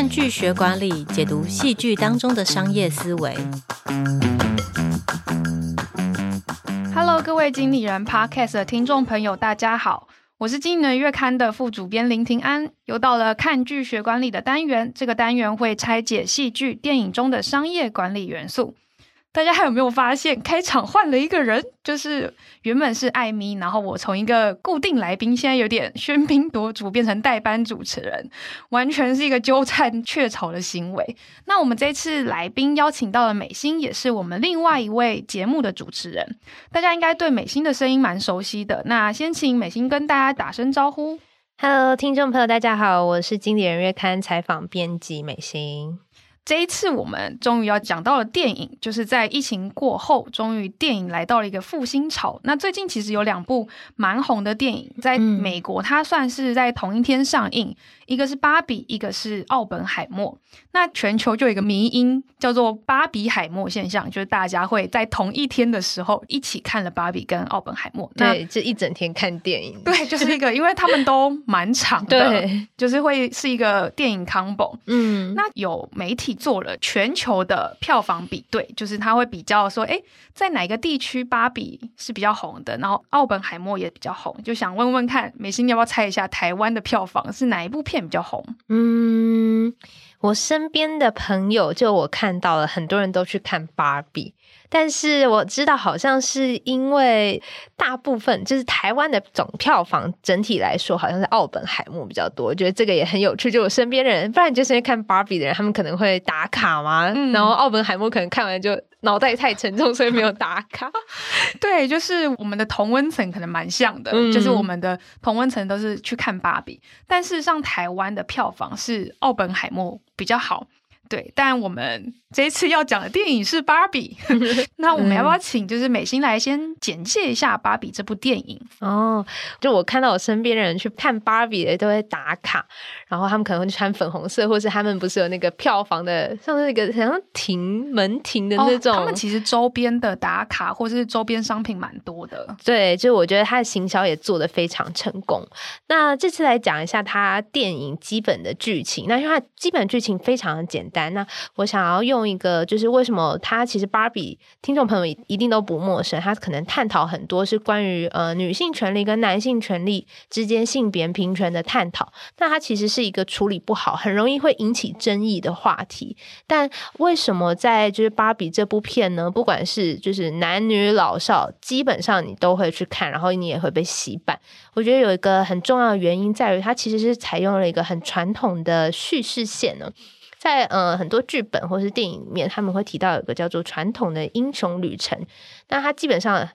看剧学管理，解读戏剧当中的商业思维。Hello，各位经理人 Podcast 的听众朋友，大家好，我是经理人月刊的副主编林庭安。又到了看剧学管理的单元，这个单元会拆解戏剧、电影中的商业管理元素。大家还有没有发现，开场换了一个人？就是原本是艾米，然后我从一个固定来宾，现在有点喧宾夺主，变成代班主持人，完全是一个鸠占鹊巢的行为。那我们这次来宾邀请到了美心，也是我们另外一位节目的主持人。大家应该对美心的声音蛮熟悉的。那先请美心跟大家打声招呼。Hello，听众朋友，大家好，我是经理人月刊采访编辑美心。这一次我们终于要讲到了电影，就是在疫情过后，终于电影来到了一个复兴潮。那最近其实有两部蛮红的电影，在美国它算是在同一天上映。嗯一个是芭比，一个是奥本海默。那全球就有一个迷因叫做“芭比海默现象”，就是大家会在同一天的时候一起看了芭比跟奥本海默。对，这一整天看电影。对，就是一个，因为他们都蛮长的，对，就是会是一个电影 combo。嗯，那有媒体做了全球的票房比对，就是他会比较说，哎，在哪个地区芭比是比较红的，然后奥本海默也比较红。就想问问看，美心你要不要猜一下台湾的票房是哪一部片比较红，嗯，我身边的朋友就我看到了，很多人都去看芭比，但是我知道好像是因为大部分就是台湾的总票房整体来说，好像是奥本海默比较多。我觉得这个也很有趣，就我身边的人，不然就是因为看芭比的人，他们可能会打卡嘛，嗯、然后奥本海默可能看完就。脑袋太沉重，所以没有打卡。对，就是我们的同温层可能蛮像的，嗯、就是我们的同温层都是去看芭比，但事实上台湾的票房是奥本海默比较好。对，但我们这一次要讲的电影是《芭比》，那我们要不要请就是美心来先简介一下《芭比》这部电影？哦，就我看到我身边的人去看《芭比》的都会打卡，然后他们可能会穿粉红色，或是他们不是有那个票房的，像是那个好像停门停的那种。哦，他们其实周边的打卡或是周边商品蛮多的。对，就我觉得他的行销也做得非常成功。那这次来讲一下他电影基本的剧情，那因为它基本剧情非常的简单。那我想要用用一个，就是为什么他其实芭比听众朋友一定都不陌生，他可能探讨很多是关于呃女性权利跟男性权利之间性别平权的探讨。那它其实是一个处理不好，很容易会引起争议的话题。但为什么在就是芭比这部片呢？不管是就是男女老少，基本上你都会去看，然后你也会被洗版。我觉得有一个很重要的原因在于，它其实是采用了一个很传统的叙事线呢。在呃很多剧本或是电影里面，他们会提到有个叫做传统的英雄旅程。那它基本上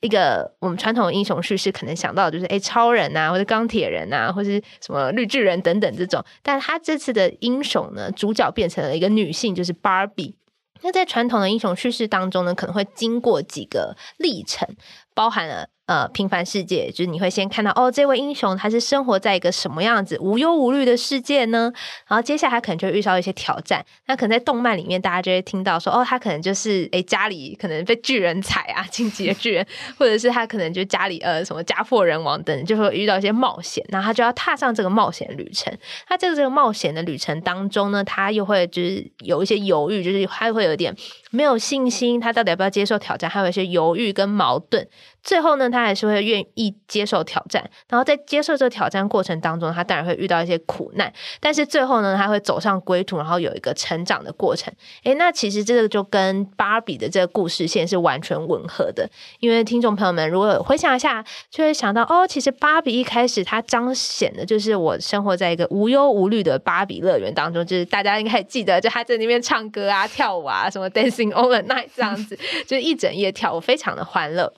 一个我们传统的英雄叙事可能想到就是诶超人啊，或者钢铁人啊，或是什么绿巨人等等这种。但他这次的英雄呢，主角变成了一个女性，就是芭比。那在传统的英雄叙事当中呢，可能会经过几个历程，包含了。呃，平凡世界就是你会先看到哦，这位英雄他是生活在一个什么样子无忧无虑的世界呢？然后接下来可能就遇到一些挑战。那可能在动漫里面，大家就会听到说，哦，他可能就是诶家里可能被巨人踩啊，进击的巨人，或者是他可能就家里呃什么家破人亡等，就会遇到一些冒险。然后他就要踏上这个冒险旅程。他这个这个冒险的旅程当中呢，他又会就是有一些犹豫，就是他会有点没有信心，他到底要不要接受挑战？还有一些犹豫跟矛盾。最后呢，他还是会愿意接受挑战，然后在接受这个挑战过程当中，他当然会遇到一些苦难，但是最后呢，他会走上归途，然后有一个成长的过程。诶，那其实这个就跟芭比的这个故事线是完全吻合的，因为听众朋友们如果回想一下，就会想到哦，其实芭比一开始它彰显的就是我生活在一个无忧无虑的芭比乐园当中，就是大家应该记得，就他在那边唱歌啊、跳舞啊，什么 Dancing All the Night 这样子，就一整夜跳舞，非常的欢乐。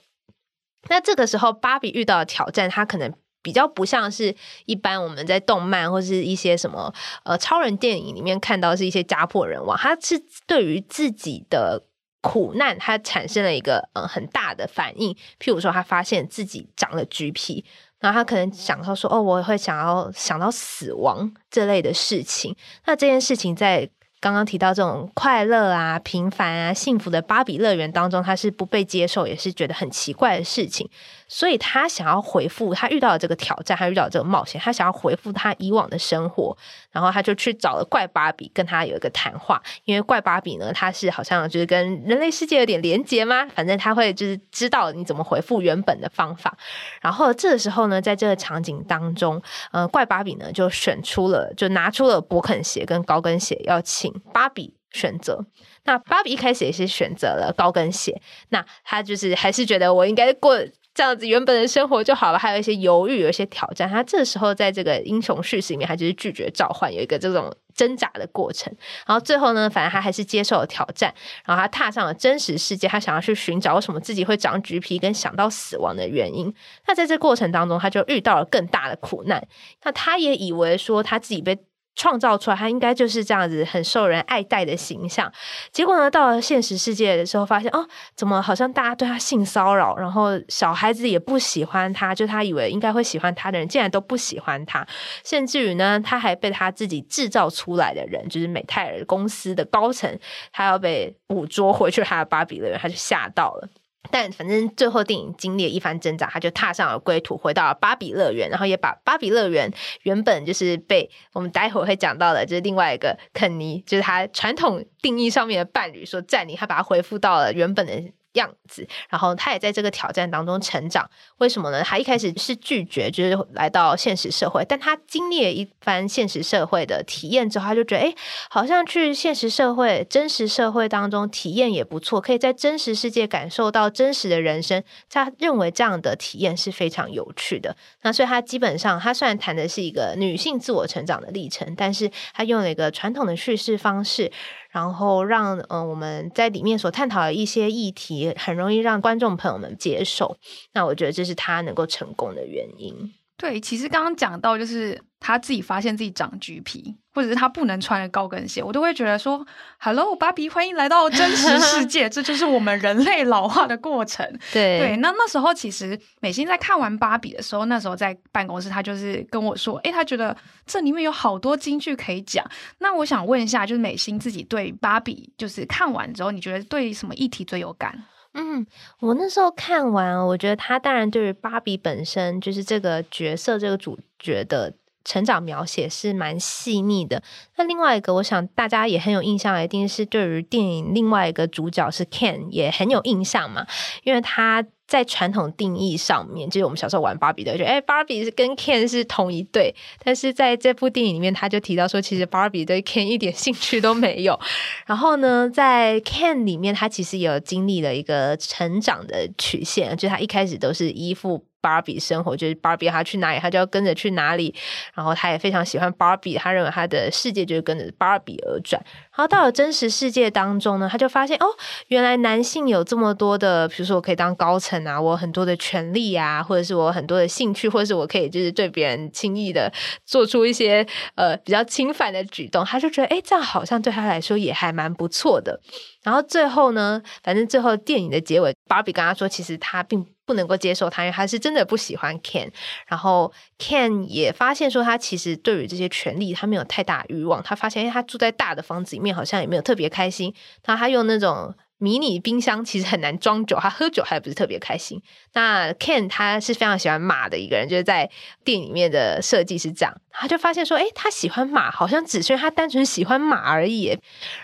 那这个时候，芭比遇到的挑战，它可能比较不像是一般我们在动漫或是一些什么呃超人电影里面看到是一些家破人亡，他是对于自己的苦难，他产生了一个呃很大的反应。譬如说，他发现自己长了橘皮，然后他可能想到说，哦，我会想要想到死亡这类的事情。那这件事情在刚刚提到这种快乐啊、平凡啊、幸福的芭比乐园当中，他是不被接受，也是觉得很奇怪的事情。所以他想要回复，他遇到的这个挑战，他遇到这个冒险，他想要回复他以往的生活，然后他就去找了怪芭比，跟他有一个谈话。因为怪芭比呢，他是好像就是跟人类世界有点连接吗？反正他会就是知道你怎么回复原本的方法。然后这个时候呢，在这个场景当中，呃，怪芭比呢就选出了，就拿出了勃肯鞋跟高跟鞋，要请芭比选择。那芭比一开始也是选择了高跟鞋，那他就是还是觉得我应该过。这样子原本的生活就好了，还有一些犹豫，有一些挑战。他这时候在这个英雄叙事里面，他就是拒绝召唤，有一个这种挣扎的过程。然后最后呢，反正他还是接受了挑战，然后他踏上了真实世界，他想要去寻找为什么自己会长橘皮，跟想到死亡的原因。那在这过程当中，他就遇到了更大的苦难。那他也以为说他自己被。创造出来，他应该就是这样子很受人爱戴的形象。结果呢，到了现实世界的时候，发现哦，怎么好像大家对他性骚扰，然后小孩子也不喜欢他，就他以为应该会喜欢他的人，竟然都不喜欢他，甚至于呢，他还被他自己制造出来的人，就是美泰尔公司的高层，他要被捕捉回去他的芭比乐园，他就吓到了。但反正最后电影经历了一番挣扎，他就踏上了归途，回到了芭比乐园，然后也把芭比乐园原本就是被我们待会会讲到的，就是另外一个肯尼，就是他传统定义上面的伴侣所占领，他把它恢复到了原本的。样子，然后他也在这个挑战当中成长。为什么呢？他一开始是拒绝，就是来到现实社会。但他经历了一番现实社会的体验之后，他就觉得，哎，好像去现实社会、真实社会当中体验也不错，可以在真实世界感受到真实的人生。他认为这样的体验是非常有趣的。那所以，他基本上，他虽然谈的是一个女性自我成长的历程，但是他用了一个传统的叙事方式。然后让嗯、呃、我们在里面所探讨的一些议题很容易让观众朋友们接受，那我觉得这是他能够成功的原因。对，其实刚刚讲到就是他自己发现自己长橘皮，或者是他不能穿的高跟鞋，我都会觉得说：“Hello，芭比，欢迎来到真实世 界。”这就是我们人类老化的过程。对对，那那时候其实美心在看完芭比的时候，那时候在办公室，他就是跟我说：“诶，他觉得这里面有好多金句可以讲。”那我想问一下，就是美心自己对芭比，就是看完之后，你觉得对什么议题最有感？嗯，我那时候看完，我觉得他当然对于芭比本身就是这个角色、这个主角的成长描写是蛮细腻的。那另外一个，我想大家也很有印象，一定是对于电影另外一个主角是 Ken 也很有印象嘛，因为他。在传统定义上面，就是我们小时候玩芭比的，觉得哎，芭比是跟 Ken 是同一对。但是在这部电影里面，他就提到说，其实芭比对 Ken 一点兴趣都没有。然后呢，在 Ken 里面，他其实有经历了一个成长的曲线，就他一开始都是依附。芭比生活就是芭比，他去哪里他就要跟着去哪里。然后他也非常喜欢芭比，他认为他的世界就是跟着芭比而转。然后到了真实世界当中呢，他就发现哦，原来男性有这么多的，比如说我可以当高层啊，我很多的权利啊，或者是我很多的兴趣，或者是我可以就是对别人轻易的做出一些呃比较侵犯的举动。他就觉得哎，这样好像对他来说也还蛮不错的。然后最后呢，反正最后电影的结尾，芭比跟他说，其实他并不能够接受他，因为他是真的不喜欢 Ken。然后 Ken 也发现说，他其实对于这些权利，他没有太大欲望。他发现，哎，他住在大的房子里面，好像也没有特别开心。那他用那种。迷你冰箱其实很难装酒，他喝酒还不是特别开心。那 Ken 他是非常喜欢马的一个人，就是在店里面的设计师这样，他就发现说，诶，他喜欢马，好像只是因为他单纯喜欢马而已。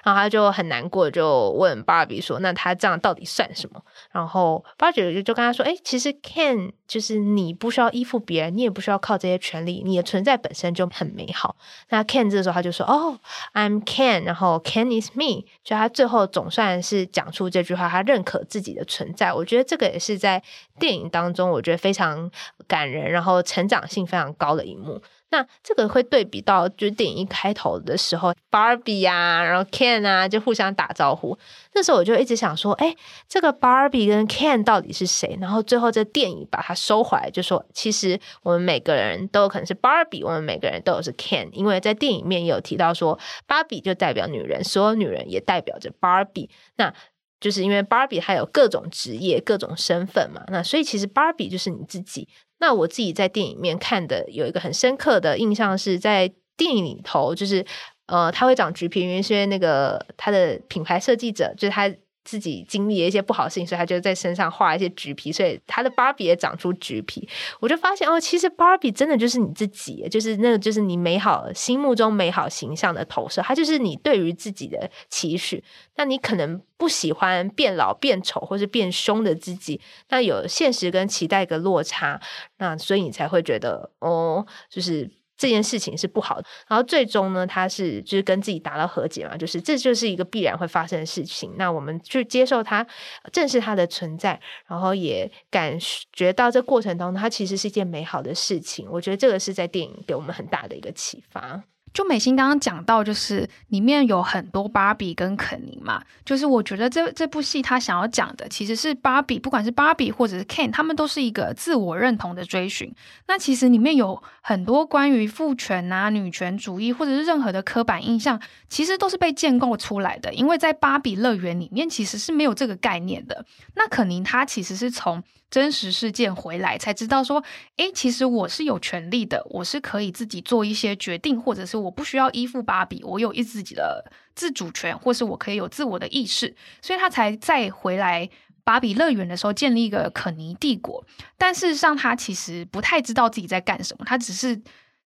然后他就很难过，就问芭比说，那他这样到底算什么？然后芭比就跟他说，诶，其实 Ken 就是你不需要依附别人，你也不需要靠这些权利，你的存在本身就很美好。那 Ken 这时候他就说，哦，I'm Ken，然后 Ken is me，就他最后总算是。讲出这句话，他认可自己的存在。我觉得这个也是在电影当中，我觉得非常感人，然后成长性非常高的一幕。那这个会对比到，就是电影一开头的时候，Barbie 啊，然后 Ken 啊，就互相打招呼。那时候我就一直想说，哎，这个 Barbie 跟 Ken 到底是谁？然后最后这电影把它收回来，就说其实我们每个人都有可能是 Barbie，我们每个人都有是 Ken，因为在电影面也有提到说，Barbie 就代表女人，所有女人也代表着 Barbie。那就是因为芭比她有各种职业、各种身份嘛，那所以其实芭比就是你自己。那我自己在电影里面看的有一个很深刻的印象是在电影里头，就是呃，他会长橘皮，因为那个他的品牌设计者就是他。自己经历了一些不好的事情，所以他就在身上画一些橘皮，所以他的芭比也长出橘皮。我就发现哦，其实芭比真的就是你自己，就是那个就是你美好心目中美好形象的投射，它就是你对于自己的期许。那你可能不喜欢变老、变丑或是变凶的自己，那有现实跟期待一个落差，那所以你才会觉得哦，就是。这件事情是不好的，然后最终呢，他是就是跟自己达到和解嘛，就是这就是一个必然会发生的事情。那我们去接受它，正视它的存在，然后也感觉到这过程当中，它其实是一件美好的事情。我觉得这个是在电影给我们很大的一个启发。就美心刚刚讲到，就是里面有很多芭比跟肯尼嘛，就是我觉得这这部戏他想要讲的其实是芭比，不管是芭比或者是 Ken，他们都是一个自我认同的追寻。那其实里面有很多关于父权啊、女权主义或者是任何的刻板印象，其实都是被建构出来的。因为在芭比乐园里面其实是没有这个概念的。那肯尼他其实是从真实事件回来才知道说，诶，其实我是有权利的，我是可以自己做一些决定，或者是我不需要依附芭比，我有一自己的自主权，或是我可以有自我的意识，所以他才再回来芭比乐园的时候建立一个肯尼帝国。但事实上，他其实不太知道自己在干什么，他只是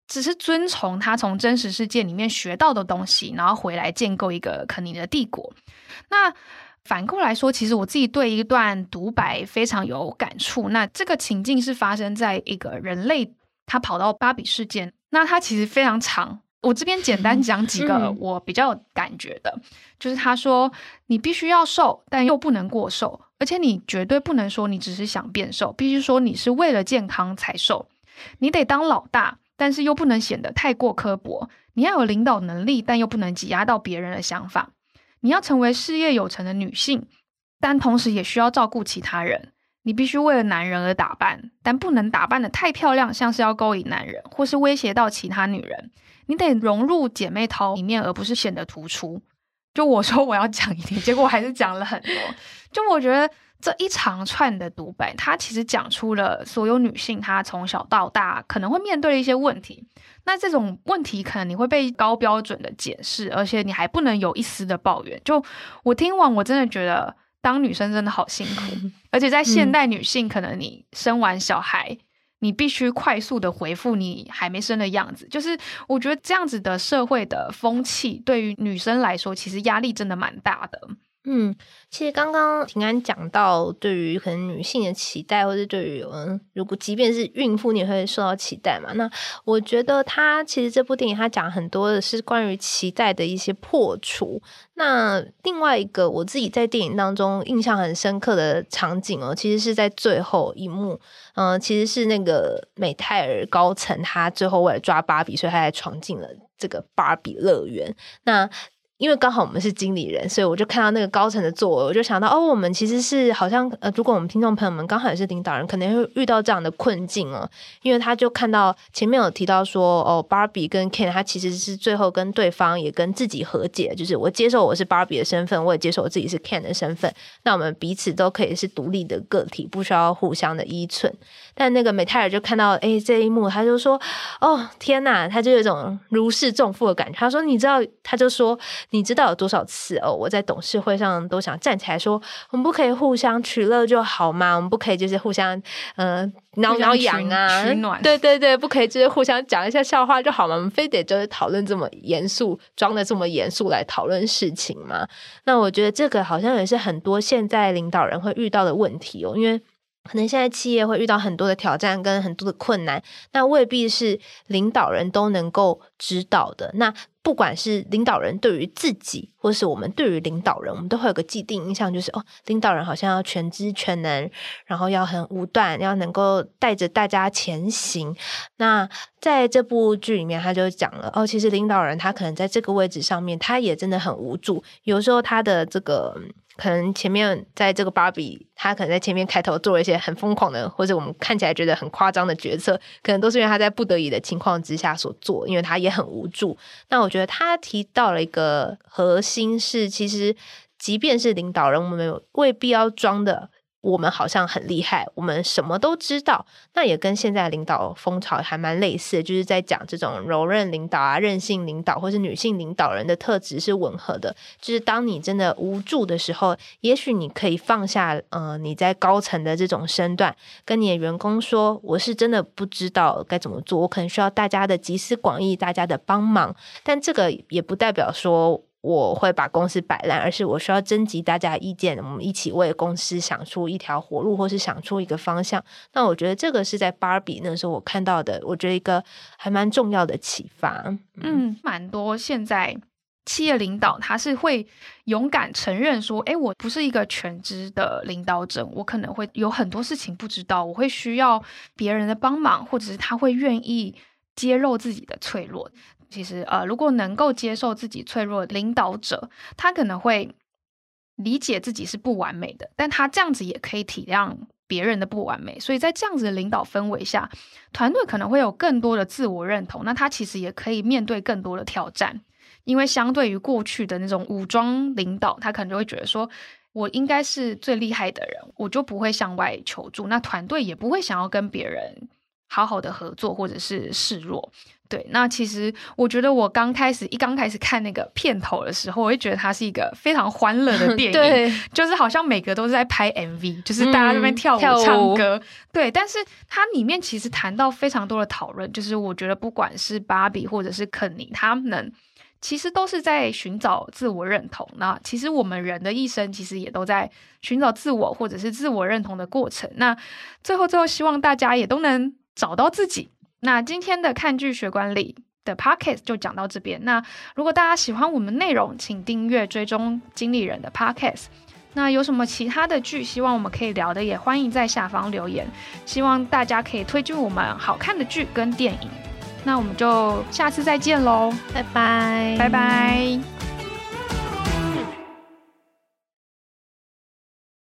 只是遵从他从真实世界里面学到的东西，然后回来建构一个肯尼的帝国。那。反过来说，其实我自己对一段独白非常有感触。那这个情境是发生在一个人类他跑到芭比世界，那他其实非常长。我这边简单讲几个我比较有感觉的，就是他说：“你必须要瘦，但又不能过瘦，而且你绝对不能说你只是想变瘦，必须说你是为了健康才瘦。你得当老大，但是又不能显得太过刻薄。你要有领导能力，但又不能挤压到别人的想法。”你要成为事业有成的女性，但同时也需要照顾其他人。你必须为了男人而打扮，但不能打扮得太漂亮，像是要勾引男人，或是威胁到其他女人。你得融入姐妹淘里面，而不是显得突出。就我 说我要讲一点，结果我还是讲了很多。就我觉得。这一长串的独白，它其实讲出了所有女性她从小到大可能会面对的一些问题。那这种问题可能你会被高标准的解释，而且你还不能有一丝的抱怨。就我听完，我真的觉得当女生真的好辛苦。而且在现代女性，可能你生完小孩，嗯、你必须快速的回复你还没生的样子。就是我觉得这样子的社会的风气，对于女生来说，其实压力真的蛮大的。嗯，其实刚刚平安讲到，对于可能女性的期待，或者对于嗯，如果即便是孕妇，你也会受到期待嘛？那我觉得他其实这部电影他讲很多的是关于期待的一些破除。那另外一个我自己在电影当中印象很深刻的场景哦，其实是在最后一幕，嗯，其实是那个美泰尔高层他最后为了抓芭比，所以他才闯进了这个芭比乐园。那因为刚好我们是经理人，所以我就看到那个高层的座位，我就想到哦，我们其实是好像呃，如果我们听众朋友们刚好也是领导人，可能会遇到这样的困境哦。因为他就看到前面有提到说哦，Barbie 跟 Ken 他其实是最后跟对方也跟自己和解，就是我接受我是 Barbie 的身份，我也接受我自己是 Ken 的身份，那我们彼此都可以是独立的个体，不需要互相的依存。但那个美泰尔就看到哎这一幕，他就说哦天哪，他就有一种如释重负的感觉。他说你知道，他就说。你知道有多少次哦？我在董事会上都想站起来说，我们不可以互相取乐就好吗？我们不可以就是互相嗯挠挠痒啊，取暖。对对对，不可以就是互相讲一下笑话就好吗？我们非得就是讨论这么严肃，装的这么严肃来讨论事情吗？那我觉得这个好像也是很多现在领导人会遇到的问题哦，因为可能现在企业会遇到很多的挑战跟很多的困难，那未必是领导人都能够知道的。那不管是领导人对于自己，或是我们对于领导人，我们都会有个既定印象，就是哦，领导人好像要全知全能，然后要很武断，要能够带着大家前行。那在这部剧里面，他就讲了哦，其实领导人他可能在这个位置上面，他也真的很无助，有时候他的这个。可能前面在这个芭比，他可能在前面开头做了一些很疯狂的，或者我们看起来觉得很夸张的决策，可能都是因为他在不得已的情况之下所做，因为他也很无助。那我觉得他提到了一个核心是，其实即便是领导人，我们未必要装的我们好像很厉害，我们什么都知道。那也跟现在领导风潮还蛮类似，就是在讲这种柔韧领导啊、韧性领导，或是女性领导人的特质是吻合的。就是当你真的无助的时候，也许你可以放下，呃，你在高层的这种身段，跟你的员工说：“我是真的不知道该怎么做，我可能需要大家的集思广益，大家的帮忙。”但这个也不代表说。我会把公司摆烂，而是我需要征集大家意见，我们一起为公司想出一条活路，或是想出一个方向。那我觉得这个是在芭比那时候我看到的，我觉得一个还蛮重要的启发。嗯，蛮多现在企业领导他是会勇敢承认说，哎，我不是一个全知的领导者，我可能会有很多事情不知道，我会需要别人的帮忙，或者是他会愿意揭露自己的脆弱。其实，呃，如果能够接受自己脆弱领导者，他可能会理解自己是不完美的，但他这样子也可以体谅别人的不完美。所以在这样子的领导氛围下，团队可能会有更多的自我认同。那他其实也可以面对更多的挑战，因为相对于过去的那种武装领导，他可能就会觉得说，我应该是最厉害的人，我就不会向外求助。那团队也不会想要跟别人好好的合作，或者是示弱。对，那其实我觉得我刚开始一刚开始看那个片头的时候，我会觉得它是一个非常欢乐的 电影，对，就是好像每个都是在拍 MV，就是大家这边跳舞唱歌，嗯、对。但是它里面其实谈到非常多的讨论，就是我觉得不管是芭比或者是肯尼，他们其实都是在寻找自我认同。那其实我们人的一生其实也都在寻找自我或者是自我认同的过程。那最后最后，希望大家也都能找到自己。那今天的看剧学管理的 Podcast 就讲到这边。那如果大家喜欢我们内容，请订阅追踪经理人的 Podcast。那有什么其他的剧希望我们可以聊的，也欢迎在下方留言。希望大家可以推荐我们好看的剧跟电影。那我们就下次再见喽，拜拜，拜拜。